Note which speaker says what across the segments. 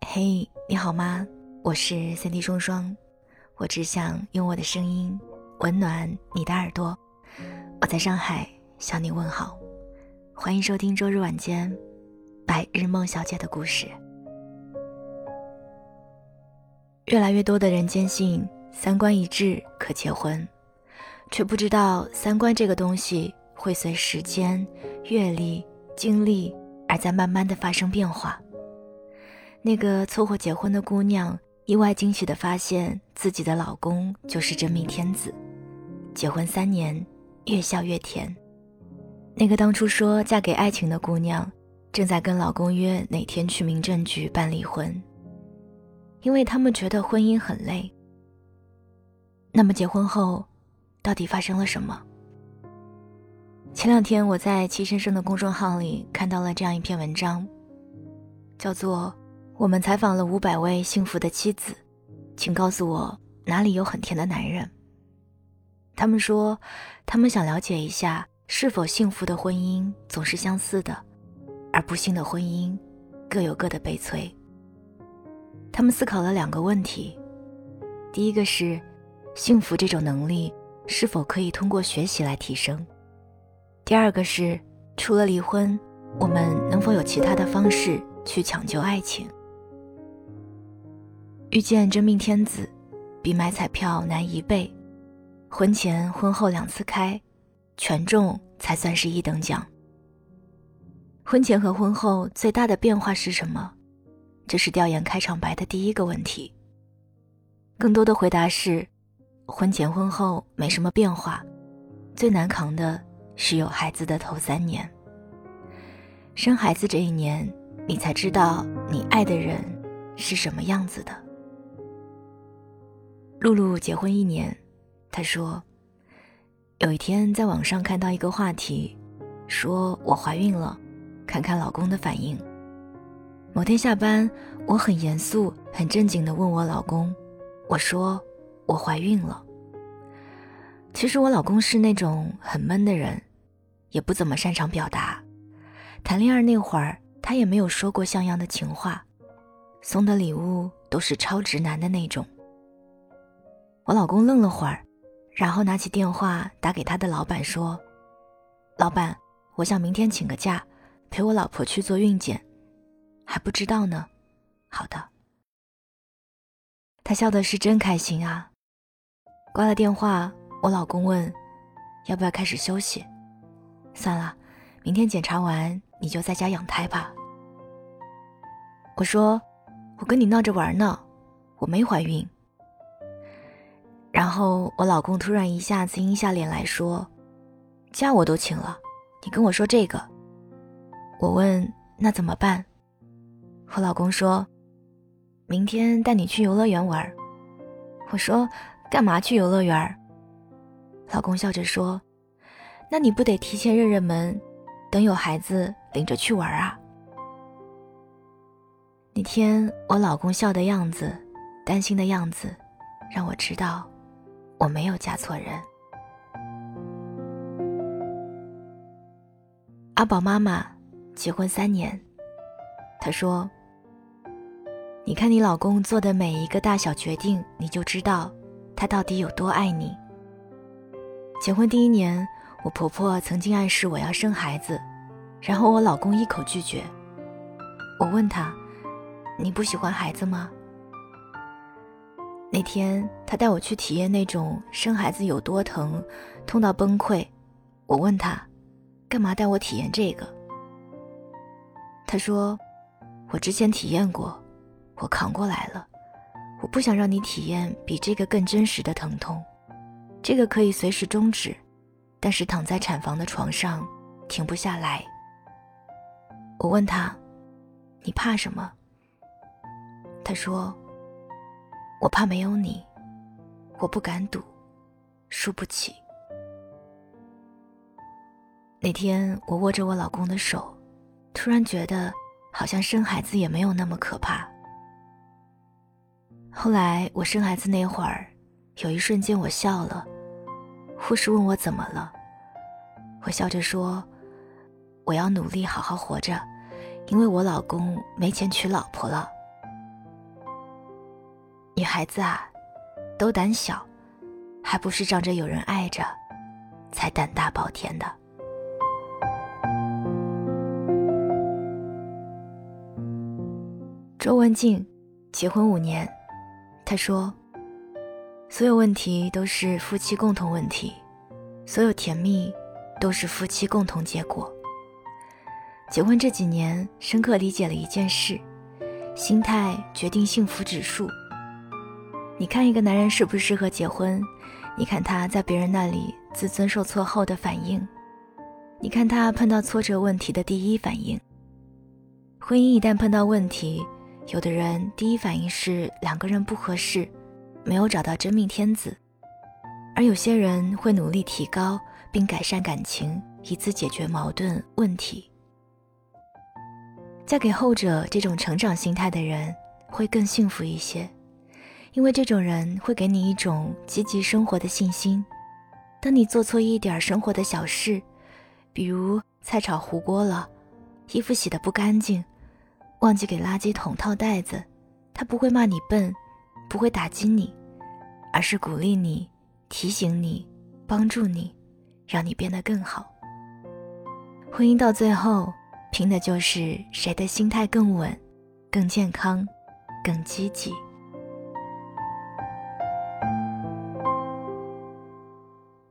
Speaker 1: 嘿，你好吗？我是三 D 双双，我只想用我的声音温暖你的耳朵。我在上海向你问好，欢迎收听周日晚间《白日梦小姐的故事》。越来越多的人坚信三观一致可结婚，却不知道三观这个东西会随时间、阅历、经历而在慢慢的发生变化。那个凑合结婚的姑娘，意外惊喜地发现自己的老公就是真命天子。结婚三年，越笑越甜。那个当初说嫁给爱情的姑娘，正在跟老公约哪天去民政局办离婚，因为他们觉得婚姻很累。那么结婚后，到底发生了什么？前两天我在齐先生的公众号里看到了这样一篇文章，叫做。我们采访了五百位幸福的妻子，请告诉我哪里有很甜的男人。他们说，他们想了解一下是否幸福的婚姻总是相似的，而不幸的婚姻各有各的悲催。他们思考了两个问题：第一个是，幸福这种能力是否可以通过学习来提升；第二个是，除了离婚，我们能否有其他的方式去抢救爱情？遇见真命天子，比买彩票难一倍。婚前婚后两次开，全中才算是一等奖。婚前和婚后最大的变化是什么？这是调研开场白的第一个问题。更多的回答是：婚前婚后没什么变化，最难扛的是有孩子的头三年。生孩子这一年，你才知道你爱的人是什么样子的。露露结婚一年，她说：“有一天在网上看到一个话题，说我怀孕了，看看老公的反应。”某天下班，我很严肃、很正经地问我老公：“我说我怀孕了。”其实我老公是那种很闷的人，也不怎么擅长表达。谈恋爱那会儿，他也没有说过像样的情话，送的礼物都是超直男的那种。我老公愣了会儿，然后拿起电话打给他的老板说：“老板，我想明天请个假，陪我老婆去做孕检，还不知道呢。”好的。他笑的是真开心啊。挂了电话，我老公问：“要不要开始休息？”算了，明天检查完你就在家养胎吧。我说：“我跟你闹着玩呢，我没怀孕。”然后我老公突然一下子阴下脸来说：“假我都请了，你跟我说这个。”我问：“那怎么办？”我老公说：“明天带你去游乐园玩。”我说：“干嘛去游乐园？”老公笑着说：“那你不得提前认认门，等有孩子领着去玩啊？”那天我老公笑的样子，担心的样子，让我知道。我没有嫁错人。阿宝妈妈结婚三年，她说：“你看你老公做的每一个大小决定，你就知道他到底有多爱你。”结婚第一年，我婆婆曾经暗示我要生孩子，然后我老公一口拒绝。我问他：“你不喜欢孩子吗？”那天，他带我去体验那种生孩子有多疼，痛到崩溃。我问他，干嘛带我体验这个？他说，我之前体验过，我扛过来了。我不想让你体验比这个更真实的疼痛。这个可以随时终止，但是躺在产房的床上停不下来。我问他，你怕什么？他说。我怕没有你，我不敢赌，输不起。那天我握着我老公的手，突然觉得好像生孩子也没有那么可怕。后来我生孩子那会儿，有一瞬间我笑了。护士问我怎么了，我笑着说：“我要努力好好活着，因为我老公没钱娶老婆了。女孩子啊，都胆小，还不是仗着有人爱着，才胆大包天的。周文静结婚五年，她说：“所有问题都是夫妻共同问题，所有甜蜜都是夫妻共同结果。”结婚这几年，深刻理解了一件事：心态决定幸福指数。你看一个男人适不适合结婚，你看他在别人那里自尊受挫后的反应，你看他碰到挫折问题的第一反应。婚姻一旦碰到问题，有的人第一反应是两个人不合适，没有找到真命天子，而有些人会努力提高并改善感情，以此解决矛盾问题。嫁给后者这种成长心态的人，会更幸福一些，因为这种人会给你一种积极生活的信心。当你做错一点生活的小事，比如菜炒糊锅了，衣服洗得不干净，忘记给垃圾桶套袋子，他不会骂你笨，不会打击你，而是鼓励你、提醒你、帮助你，让你变得更好。婚姻到最后。拼的就是谁的心态更稳、更健康、更积极。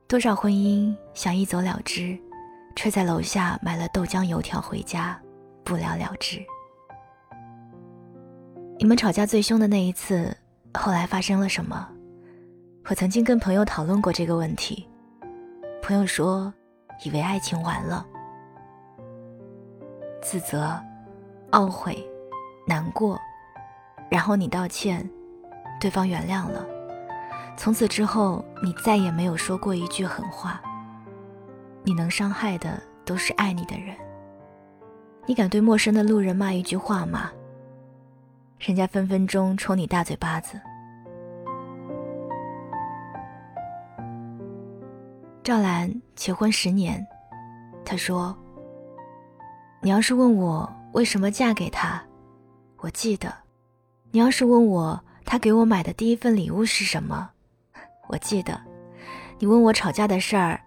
Speaker 1: 多少婚姻想一走了之，却在楼下买了豆浆油条回家，不了了之。你们吵架最凶的那一次，后来发生了什么？我曾经跟朋友讨论过这个问题，朋友说，以为爱情完了。自责、懊悔、难过，然后你道歉，对方原谅了。从此之后，你再也没有说过一句狠话。你能伤害的都是爱你的人。你敢对陌生的路人骂一句话吗？人家分分钟抽你大嘴巴子。赵兰结婚十年，她说。你要是问我为什么嫁给他，我记得；你要是问我他给我买的第一份礼物是什么，我记得；你问我吵架的事儿，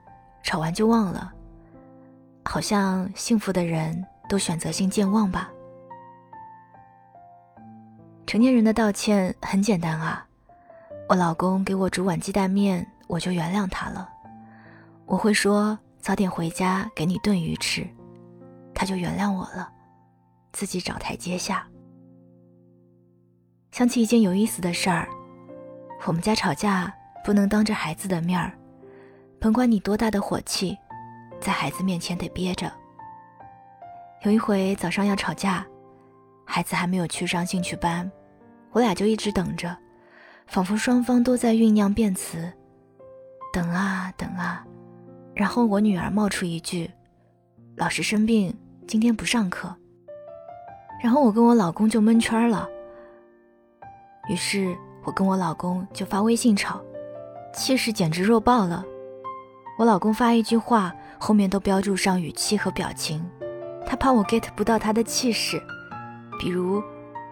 Speaker 1: 吵完就忘了。好像幸福的人都选择性健忘吧。成年人的道歉很简单啊，我老公给我煮碗鸡蛋面，我就原谅他了。我会说早点回家给你炖鱼吃。他就原谅我了，自己找台阶下。想起一件有意思的事儿，我们家吵架不能当着孩子的面儿，甭管你多大的火气，在孩子面前得憋着。有一回早上要吵架，孩子还没有去上兴趣班，我俩就一直等着，仿佛双方都在酝酿辩词，等啊等啊，然后我女儿冒出一句：“老师生病。”今天不上课，然后我跟我老公就蒙圈了。于是我跟我老公就发微信吵，气势简直弱爆了。我老公发一句话，后面都标注上语气和表情，他怕我 get 不到他的气势。比如，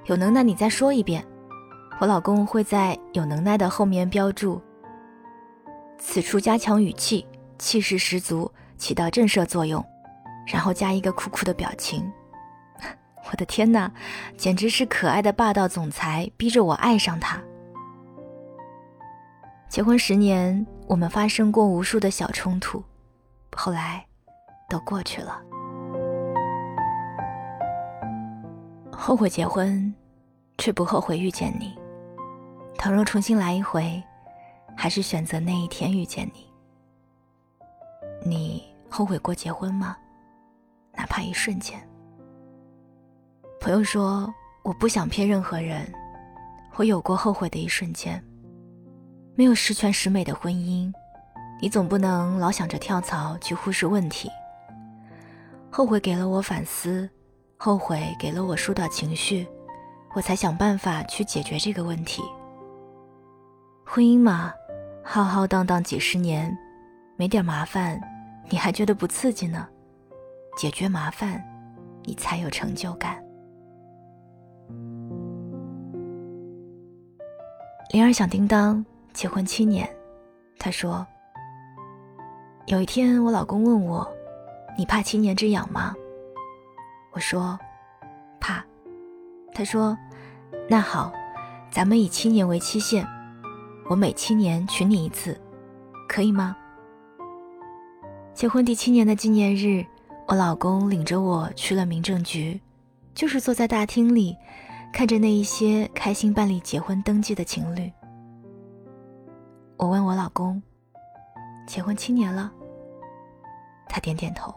Speaker 1: 有能耐你再说一遍，我老公会在有能耐的后面标注，此处加强语气，气势十足，起到震慑作用。然后加一个酷酷的表情，我的天哪，简直是可爱的霸道总裁，逼着我爱上他。结婚十年，我们发生过无数的小冲突，后来都过去了。后悔结婚，却不后悔遇见你。倘若重新来一回，还是选择那一天遇见你。你后悔过结婚吗？哪怕一瞬间。朋友说：“我不想骗任何人，我有过后悔的一瞬间。没有十全十美的婚姻，你总不能老想着跳槽去忽视问题。后悔给了我反思，后悔给了我疏导情绪，我才想办法去解决这个问题。婚姻嘛，浩浩荡荡几十年，没点麻烦，你还觉得不刺激呢？”解决麻烦，你才有成就感。铃儿响叮当，结婚七年，他说：“有一天，我老公问我，你怕七年之痒吗？”我说：“怕。”他说：“那好，咱们以七年为期限，我每七年娶你一次，可以吗？”结婚第七年的纪念日，我老公领着我去了民政局，就是坐在大厅里，看着那一些开心办理结婚登记的情侣。我问我老公：“结婚七年了？”他点点头。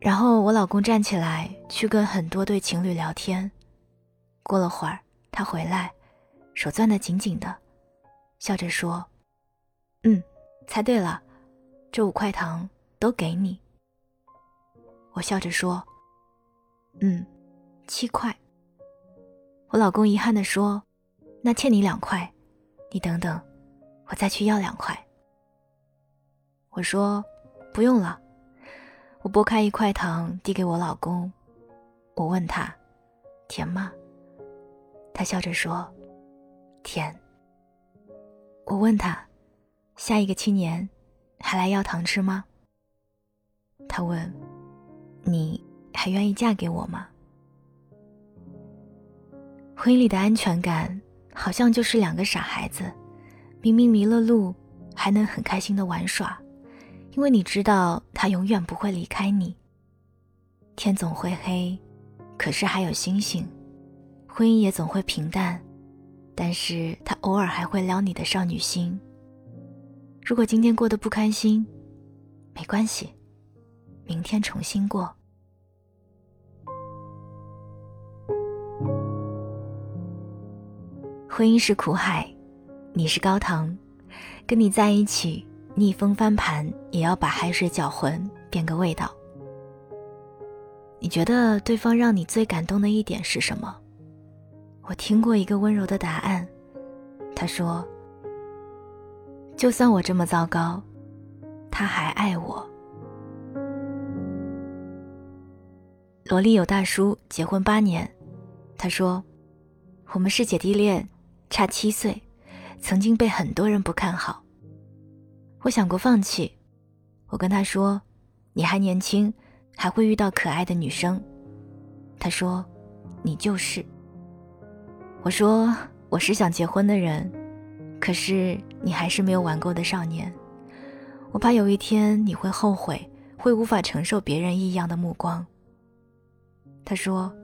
Speaker 1: 然后我老公站起来去跟很多对情侣聊天。过了会儿，他回来，手攥得紧紧的，笑着说：“嗯，猜对了。”这五块糖都给你。我笑着说：“嗯，七块。”我老公遗憾地说：“那欠你两块，你等等，我再去要两块。”我说：“不用了。”我剥开一块糖递给我老公，我问他：“甜吗？”他笑着说：“甜。”我问他：“下一个七年？”还来要糖吃吗？他问：“你还愿意嫁给我吗？”婚姻里的安全感，好像就是两个傻孩子，明明迷了路，还能很开心的玩耍，因为你知道他永远不会离开你。天总会黑，可是还有星星；婚姻也总会平淡，但是他偶尔还会撩你的少女心。如果今天过得不开心，没关系，明天重新过。婚姻是苦海，你是高堂，跟你在一起，逆风翻盘也要把海水搅浑，变个味道。你觉得对方让你最感动的一点是什么？我听过一个温柔的答案，他说。就算我这么糟糕，他还爱我。萝莉有大叔结婚八年，他说：“我们是姐弟恋，差七岁，曾经被很多人不看好。我想过放弃。我跟他说：‘你还年轻，还会遇到可爱的女生。’他说：‘你就是。’我说：‘我是想结婚的人。’可是你还是没有玩够的少年，我怕有一天你会后悔，会无法承受别人异样的目光。他说：“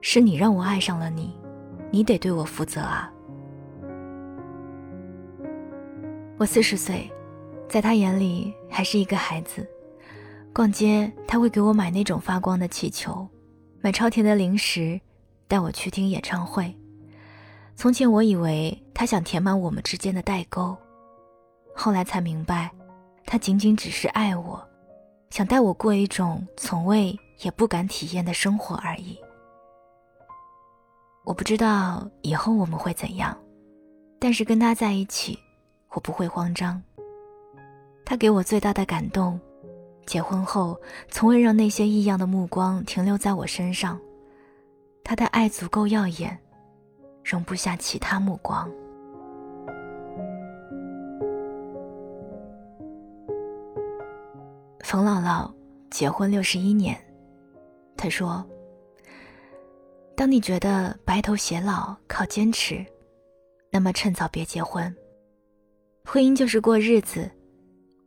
Speaker 1: 是你让我爱上了你，你得对我负责啊。”我四十岁，在他眼里还是一个孩子。逛街他会给我买那种发光的气球，买超甜的零食，带我去听演唱会。从前我以为他想填满我们之间的代沟，后来才明白，他仅仅只是爱我，想带我过一种从未也不敢体验的生活而已。我不知道以后我们会怎样，但是跟他在一起，我不会慌张。他给我最大的感动，结婚后从未让那些异样的目光停留在我身上，他的爱足够耀眼。容不下其他目光。冯姥姥结婚六十一年，她说：“当你觉得白头偕老靠坚持，那么趁早别结婚。婚姻就是过日子，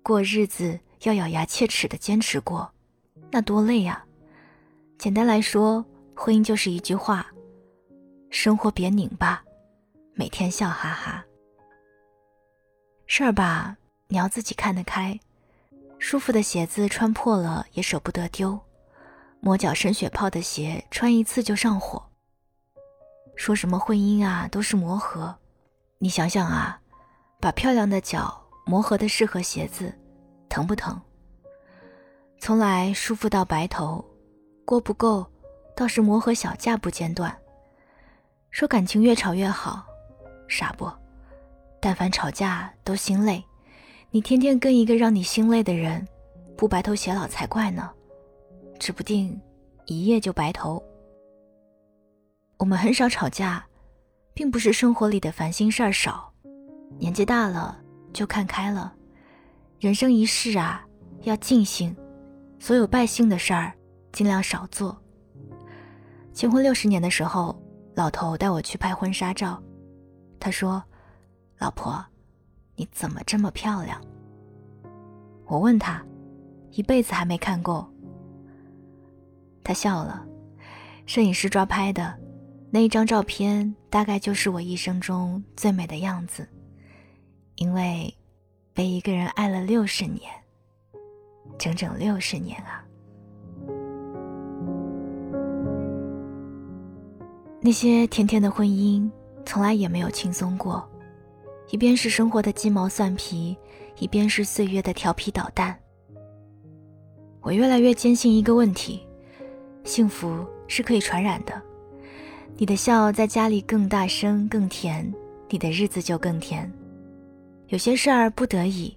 Speaker 1: 过日子要咬牙切齿的坚持过，那多累啊！简单来说，婚姻就是一句话。”生活别拧巴，每天笑哈哈。事儿吧，你要自己看得开。舒服的鞋子穿破了也舍不得丢，磨脚生血泡的鞋穿一次就上火。说什么婚姻啊，都是磨合。你想想啊，把漂亮的脚磨合的适合鞋子，疼不疼？从来舒服到白头，过不够，倒是磨合小架不间断。说感情越吵越好，傻不？但凡吵架都心累，你天天跟一个让你心累的人，不白头偕老才怪呢。指不定一夜就白头。我们很少吵架，并不是生活里的烦心事儿少，年纪大了就看开了。人生一世啊，要尽兴，所有败兴的事儿尽量少做。结婚六十年的时候，老头带我去拍婚纱照，他说：“老婆，你怎么这么漂亮？”我问他：“一辈子还没看过。”他笑了。摄影师抓拍的那一张照片，大概就是我一生中最美的样子，因为。被一个人爱了六十年，整整六十年啊！那些甜甜的婚姻，从来也没有轻松过，一边是生活的鸡毛蒜皮，一边是岁月的调皮捣蛋。我越来越坚信一个问题：幸福是可以传染的。你的笑在家里更大声、更甜，你的日子就更甜。有些事儿不得已，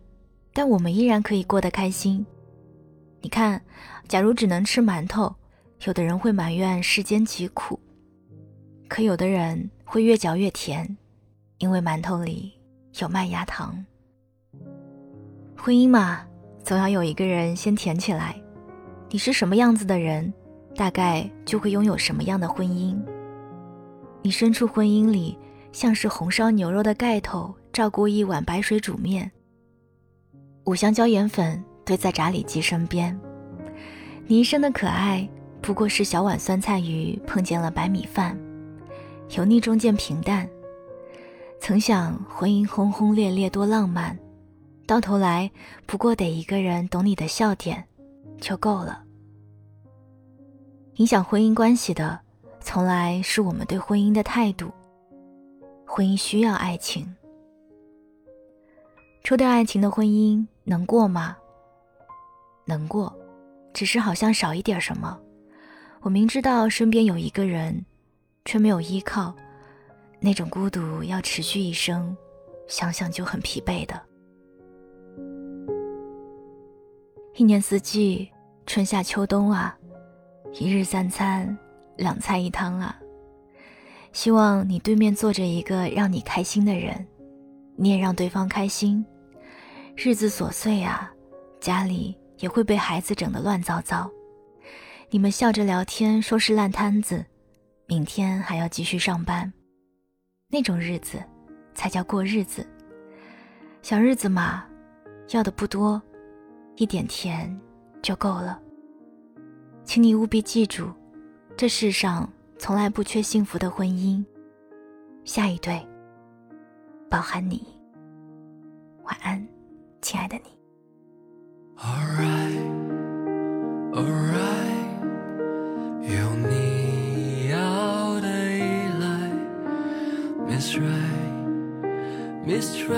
Speaker 1: 但我们依然可以过得开心。你看，假如只能吃馒头，有的人会埋怨世间疾苦；可有的人会越嚼越甜，因为馒头里有麦芽糖。婚姻嘛，总要有一个人先甜起来。你是什么样子的人，大概就会拥有什么样的婚姻。你身处婚姻里，像是红烧牛肉的盖头。照顾一碗白水煮面，五香椒盐粉堆在炸里脊身边。你一生的可爱，不过是小碗酸菜鱼碰见了白米饭，油腻中见平淡。曾想婚姻轰轰烈烈多浪漫，到头来不过得一个人懂你的笑点，就够了。影响婚姻关系的，从来是我们对婚姻的态度。婚姻需要爱情。抽掉爱情的婚姻能过吗？能过，只是好像少一点什么。我明知道身边有一个人，却没有依靠，那种孤独要持续一生，想想就很疲惫的。一年四季，春夏秋冬啊，一日三餐，两菜一汤啊。希望你对面坐着一个让你开心的人，你也让对方开心。日子琐碎啊，家里也会被孩子整得乱糟糟。你们笑着聊天，说是烂摊子，明天还要继续上班，那种日子才叫过日子。小日子嘛，要的不多，一点甜就够了。请你务必记住，这世上从来不缺幸福的婚姻。下一对，包含你。晚安。亲爱的你。Alright, alright，just.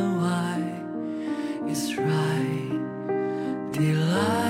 Speaker 1: and why is right delight.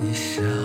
Speaker 2: 你想。